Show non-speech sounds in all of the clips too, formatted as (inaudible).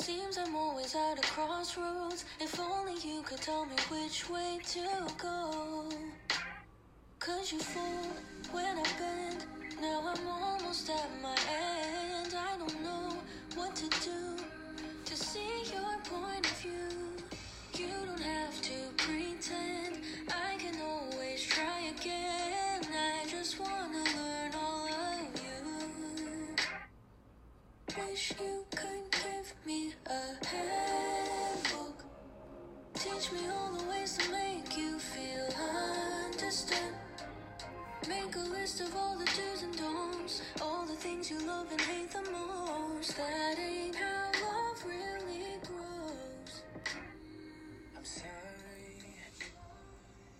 Seems I'm always at a crossroads. If only you could tell me which way to go. Cause you fall when I bend. Now I'm almost at my end. I don't know what to do to see your point of view. You don't have to pretend. I can always try again. I just wanna learn all of you. Wish you could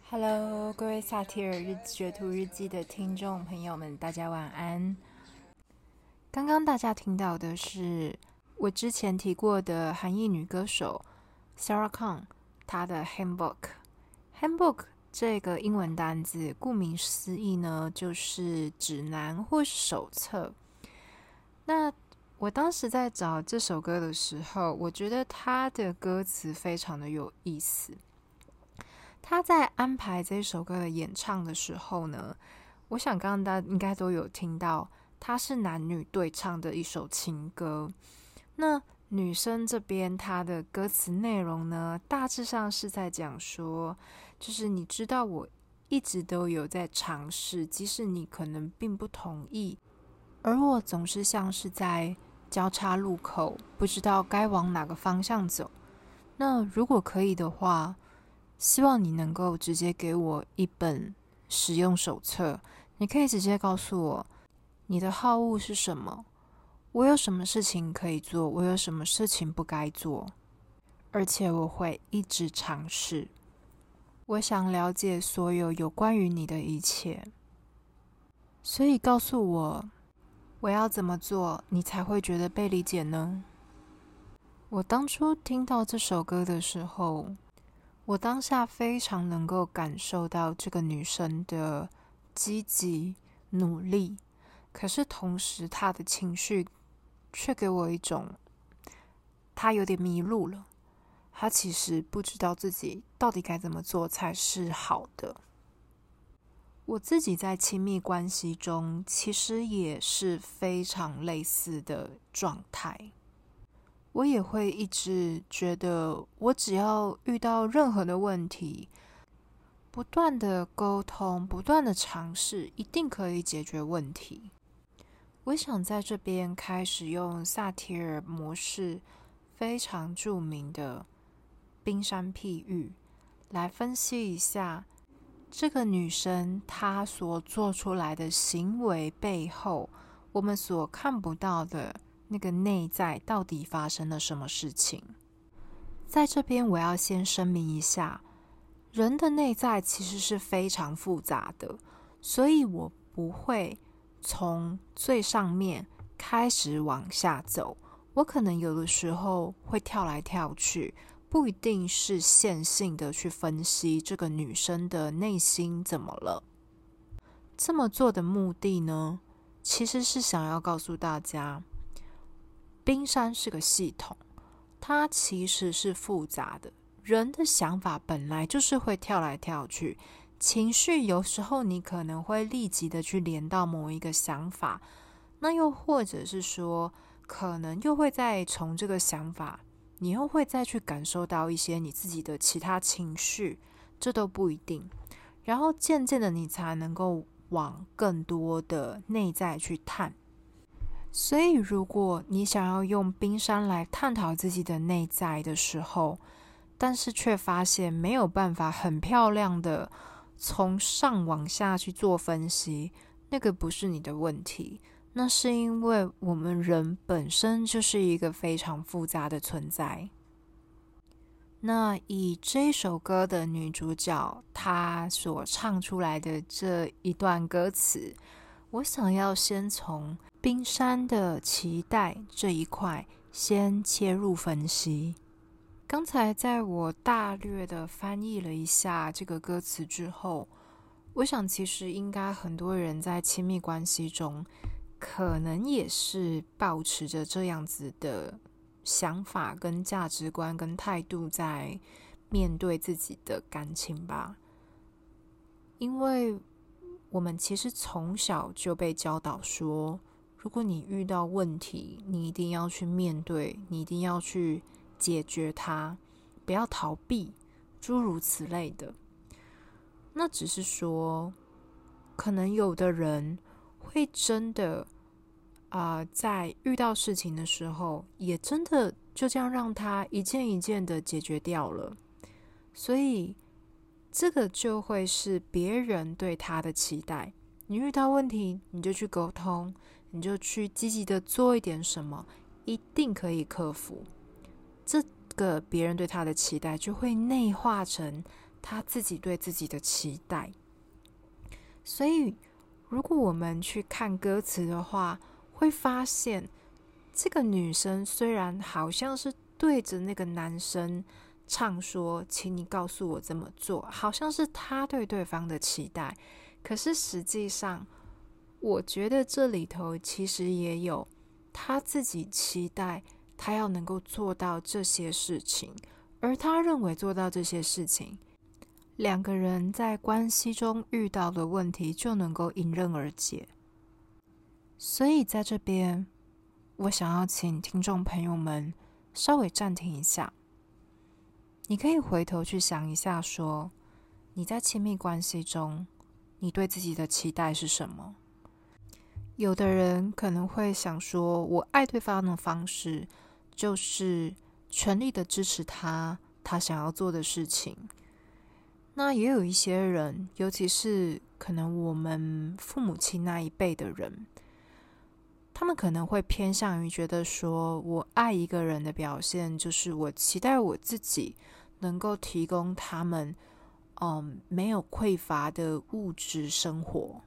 Hello，各位萨提尔日学徒日记的听众朋友们，大家晚安。刚刚大家听到的是我之前提过的韩裔女歌手 Sarah Kang 她的 Handbook。Handbook 这个英文单字，顾名思义呢，就是指南或手册。那我当时在找这首歌的时候，我觉得它的歌词非常的有意思。他在安排这首歌的演唱的时候呢，我想刚刚大家应该都有听到，它是男女对唱的一首情歌。那女生这边她的歌词内容呢，大致上是在讲说，就是你知道我一直都有在尝试，即使你可能并不同意，而我总是像是在交叉路口，不知道该往哪个方向走。那如果可以的话，希望你能够直接给我一本使用手册，你可以直接告诉我你的好恶是什么，我有什么事情可以做，我有什么事情不该做，而且我会一直尝试。我想了解所有有关于你的一切，所以告诉我我要怎么做，你才会觉得被理解呢？我当初听到这首歌的时候。我当下非常能够感受到这个女生的积极努力，可是同时她的情绪却给我一种她有点迷路了。她其实不知道自己到底该怎么做才是好的。我自己在亲密关系中其实也是非常类似的状态。我也会一直觉得，我只要遇到任何的问题，不断的沟通，不断的尝试，一定可以解决问题。我想在这边开始用萨提尔模式非常著名的冰山譬喻来分析一下这个女生她所做出来的行为背后，我们所看不到的。那个内在到底发生了什么事情？在这边，我要先声明一下，人的内在其实是非常复杂的，所以我不会从最上面开始往下走。我可能有的时候会跳来跳去，不一定是线性的去分析这个女生的内心怎么了。这么做的目的呢，其实是想要告诉大家。冰山是个系统，它其实是复杂的。人的想法本来就是会跳来跳去，情绪有时候你可能会立即的去连到某一个想法，那又或者是说，可能又会再从这个想法，你又会再去感受到一些你自己的其他情绪，这都不一定。然后渐渐的，你才能够往更多的内在去探。所以，如果你想要用冰山来探讨自己的内在的时候，但是却发现没有办法很漂亮的从上往下去做分析，那个不是你的问题，那是因为我们人本身就是一个非常复杂的存在。那以这首歌的女主角她所唱出来的这一段歌词，我想要先从。冰山的期待这一块，先切入分析。刚才在我大略的翻译了一下这个歌词之后，我想其实应该很多人在亲密关系中，可能也是保持着这样子的想法、跟价值观、跟态度在面对自己的感情吧。因为我们其实从小就被教导说，如果你遇到问题，你一定要去面对，你一定要去解决它，不要逃避，诸如此类的。那只是说，可能有的人会真的。啊，在遇到事情的时候，也真的就这样让他一件一件的解决掉了。所以，这个就会是别人对他的期待。你遇到问题，你就去沟通，你就去积极的做一点什么，一定可以克服。这个别人对他的期待，就会内化成他自己对自己的期待。所以，如果我们去看歌词的话，会发现，这个女生虽然好像是对着那个男生唱说：“请你告诉我怎么做”，好像是他对对方的期待。可是实际上，我觉得这里头其实也有他自己期待，他要能够做到这些事情，而他认为做到这些事情，两个人在关系中遇到的问题就能够迎刃而解。所以，在这边，我想要请听众朋友们稍微暂停一下。你可以回头去想一下，说你在亲密关系中，你对自己的期待是什么？有的人可能会想说，我爱对方的方式就是全力的支持他，他想要做的事情。那也有一些人，尤其是可能我们父母亲那一辈的人。他们可能会偏向于觉得说，我爱一个人的表现，就是我期待我自己能够提供他们，嗯，没有匮乏的物质生活。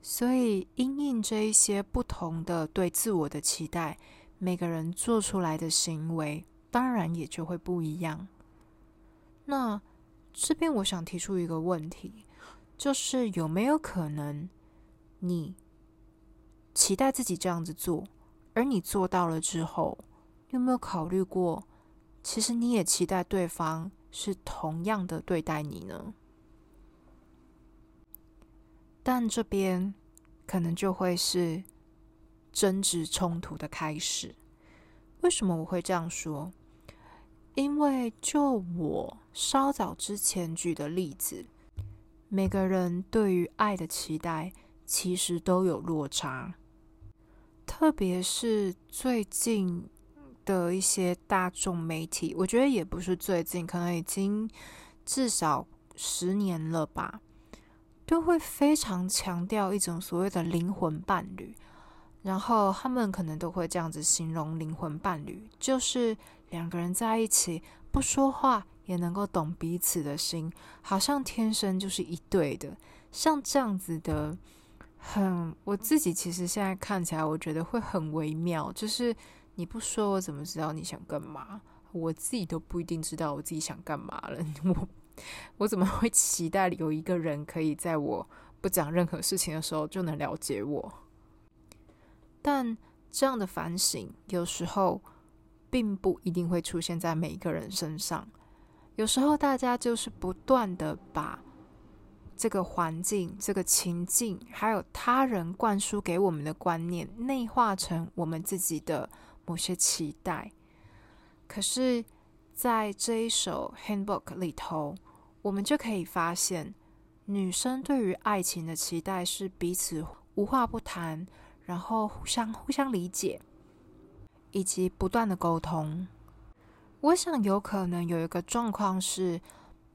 所以，因应这一些不同的对自我的期待，每个人做出来的行为，当然也就会不一样。那这边我想提出一个问题，就是有没有可能你？期待自己这样子做，而你做到了之后，有没有考虑过，其实你也期待对方是同样的对待你呢？但这边可能就会是争执冲突的开始。为什么我会这样说？因为就我稍早之前举的例子，每个人对于爱的期待其实都有落差。特别是最近的一些大众媒体，我觉得也不是最近，可能已经至少十年了吧，都会非常强调一种所谓的灵魂伴侣，然后他们可能都会这样子形容灵魂伴侣，就是两个人在一起不说话也能够懂彼此的心，好像天生就是一对的，像这样子的。很，我自己其实现在看起来，我觉得会很微妙。就是你不说，我怎么知道你想干嘛？我自己都不一定知道我自己想干嘛了。我 (laughs) 我怎么会期待有一个人可以在我不讲任何事情的时候就能了解我？但这样的反省有时候并不一定会出现在每一个人身上。有时候大家就是不断的把。这个环境、这个情境，还有他人灌输给我们的观念，内化成我们自己的某些期待。可是，在这一首 Handbook 里头，我们就可以发现，女生对于爱情的期待是彼此无话不谈，然后互相互相理解，以及不断的沟通。我想，有可能有一个状况是，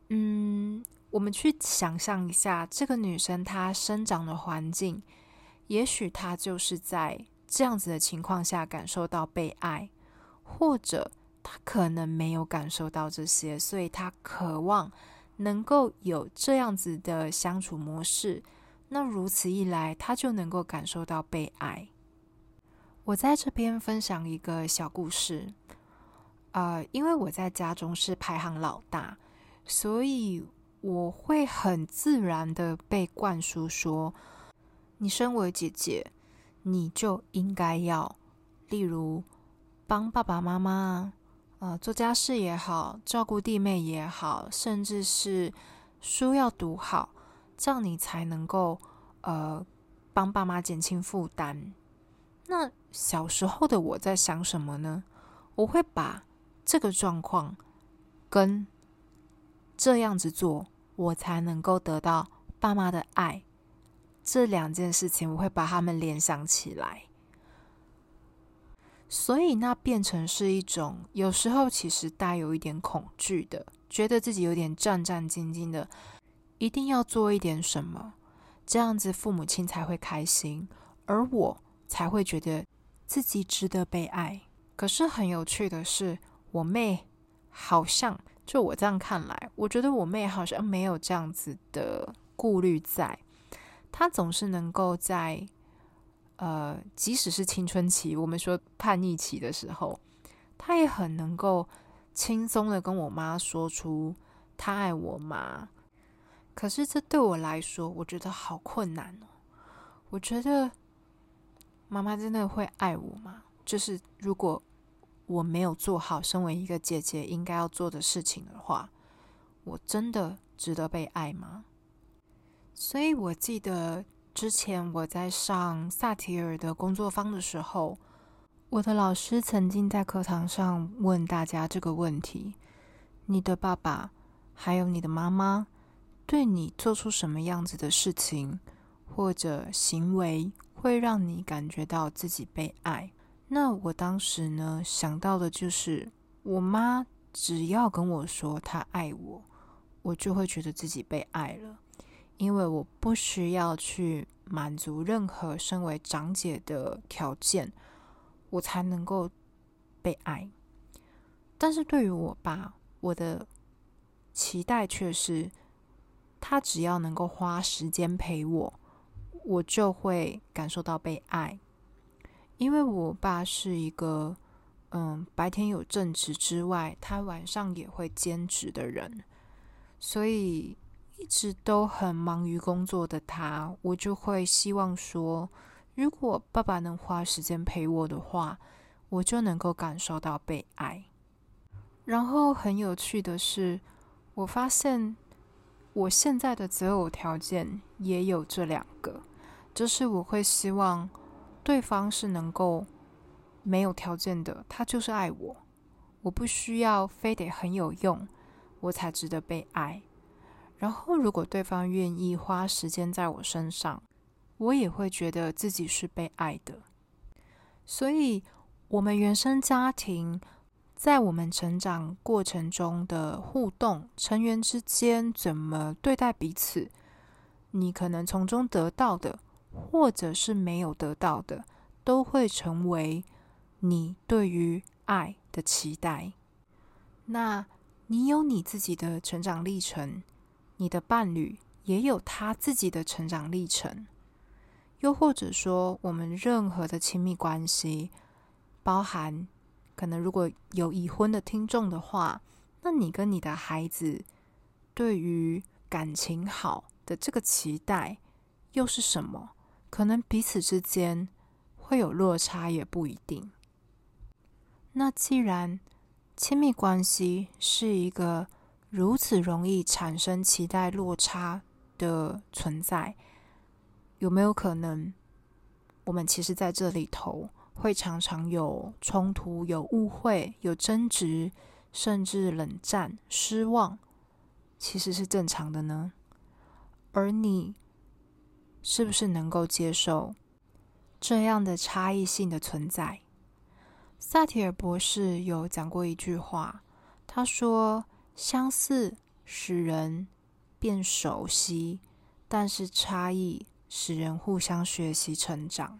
嗯。我们去想象一下，这个女生她生长的环境，也许她就是在这样子的情况下感受到被爱，或者她可能没有感受到这些，所以她渴望能够有这样子的相处模式。那如此一来，她就能够感受到被爱。我在这边分享一个小故事，呃，因为我在家中是排行老大，所以。我会很自然的被灌输说，你身为姐姐，你就应该要，例如帮爸爸妈妈，呃，做家事也好，照顾弟妹也好，甚至是书要读好，这样你才能够呃帮爸妈减轻负担。那小时候的我在想什么呢？我会把这个状况跟这样子做，我才能够得到爸妈的爱。这两件事情，我会把他们联想起来，所以那变成是一种有时候其实带有一点恐惧的，觉得自己有点战战兢兢的，一定要做一点什么，这样子父母亲才会开心，而我才会觉得自己值得被爱。可是很有趣的是，我妹好像就我这样看来，我觉得我妹好像没有这样子的顾虑在。她总是能够在，呃，即使是青春期，我们说叛逆期的时候，她也很能够轻松的跟我妈说出她爱我妈。可是这对我来说，我觉得好困难哦。我觉得妈妈真的会爱我吗？就是如果我没有做好身为一个姐姐应该要做的事情的话，我真的值得被爱吗？所以我记得之前我在上萨提尔的工作坊的时候，我的老师曾经在课堂上问大家这个问题：你的爸爸还有你的妈妈对你做出什么样子的事情或者行为，会让你感觉到自己被爱？那我当时呢想到的就是，我妈只要跟我说她爱我，我就会觉得自己被爱了。因为我不需要去满足任何身为长姐的条件，我才能够被爱。但是对于我爸，我的期待却是，他只要能够花时间陪我，我就会感受到被爱。因为我爸是一个，嗯，白天有正职之外，他晚上也会兼职的人，所以。一直都很忙于工作的他，我就会希望说，如果爸爸能花时间陪我的话，我就能够感受到被爱。然后很有趣的是，我发现我现在的择偶条件也有这两个，就是我会希望对方是能够没有条件的，他就是爱我，我不需要非得很有用，我才值得被爱。然后，如果对方愿意花时间在我身上，我也会觉得自己是被爱的。所以，我们原生家庭在我们成长过程中的互动，成员之间怎么对待彼此，你可能从中得到的，或者是没有得到的，都会成为你对于爱的期待。那你有你自己的成长历程。你的伴侣也有他自己的成长历程，又或者说，我们任何的亲密关系，包含可能如果有已婚的听众的话，那你跟你的孩子对于感情好的这个期待又是什么？可能彼此之间会有落差，也不一定。那既然亲密关系是一个。如此容易产生期待落差的存在，有没有可能，我们其实在这里头会常常有冲突、有误会、有争执，甚至冷战、失望，其实是正常的呢？而你是不是能够接受这样的差异性的存在？萨提尔博士有讲过一句话，他说。相似使人变熟悉，但是差异使人互相学习成长。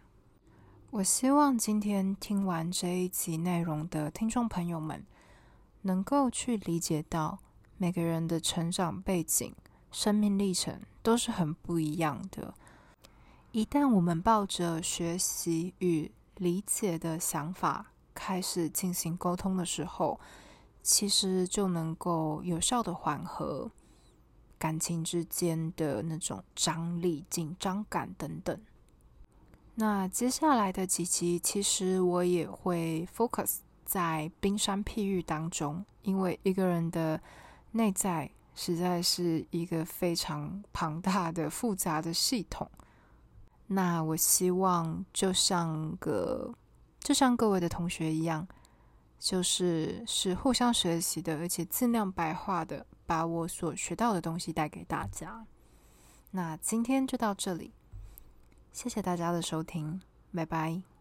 我希望今天听完这一集内容的听众朋友们，能够去理解到每个人的成长背景、生命历程都是很不一样的。一旦我们抱着学习与理解的想法开始进行沟通的时候，其实就能够有效的缓和感情之间的那种张力、紧张感等等。那接下来的几集，其实我也会 focus 在冰山譬喻当中，因为一个人的内在实在是一个非常庞大的、复杂的系统。那我希望，就像个，就像各位的同学一样，就是是互相学习的，而且尽量白话的，把我所学到的东西带给大家。那今天就到这里，谢谢大家的收听，拜拜。